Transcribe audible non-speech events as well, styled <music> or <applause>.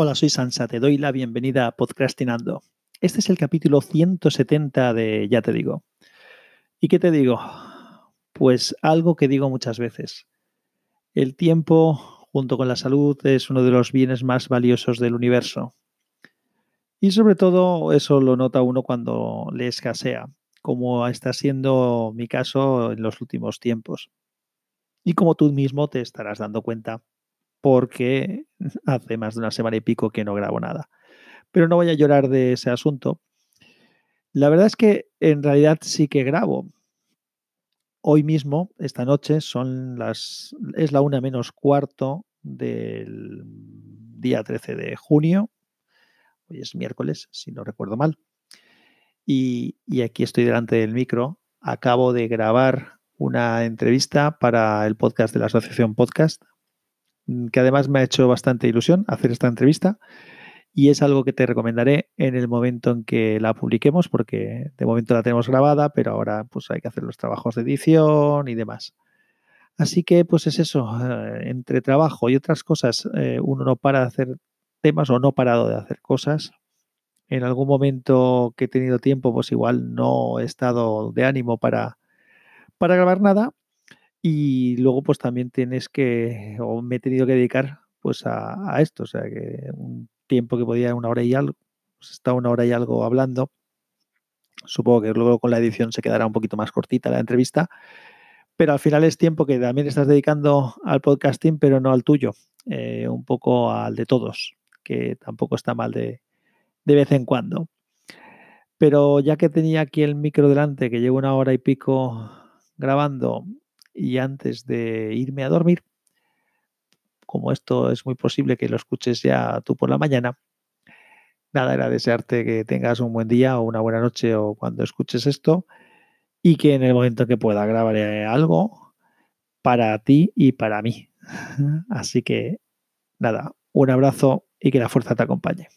Hola, soy Sansa, te doy la bienvenida a Podcastinando. Este es el capítulo 170 de Ya te digo. ¿Y qué te digo? Pues algo que digo muchas veces. El tiempo, junto con la salud, es uno de los bienes más valiosos del universo. Y sobre todo eso lo nota uno cuando le escasea, como está siendo mi caso en los últimos tiempos. Y como tú mismo te estarás dando cuenta porque hace más de una semana y pico que no grabo nada. Pero no voy a llorar de ese asunto. La verdad es que en realidad sí que grabo. Hoy mismo, esta noche, son las, es la una menos cuarto del día 13 de junio. Hoy es miércoles, si no recuerdo mal. Y, y aquí estoy delante del micro. Acabo de grabar una entrevista para el podcast de la Asociación Podcast, que además me ha hecho bastante ilusión hacer esta entrevista y es algo que te recomendaré en el momento en que la publiquemos porque de momento la tenemos grabada, pero ahora pues hay que hacer los trabajos de edición y demás. Así que pues es eso, eh, entre trabajo y otras cosas, eh, uno no para de hacer temas o no parado de hacer cosas. En algún momento que he tenido tiempo, pues igual no he estado de ánimo para, para grabar nada, y luego, pues también tienes que, o me he tenido que dedicar pues a, esto, o sea que un tiempo que podía una hora y algo, pues está una hora y algo hablando. Supongo que luego con la edición se quedará un poquito más cortita la entrevista, pero al final es tiempo que también estás dedicando al podcasting, pero no al tuyo, eh, un poco al de todos, que tampoco está mal de, de vez en cuando. Pero ya que tenía aquí el micro delante, que llevo una hora y pico grabando y antes de irme a dormir, como esto es muy posible que lo escuches ya tú por la mañana, nada, era desearte que tengas un buen día o una buena noche o cuando escuches esto y que en el momento que pueda grabaré algo para ti y para mí. <laughs> Así que nada, un abrazo y que la fuerza te acompañe.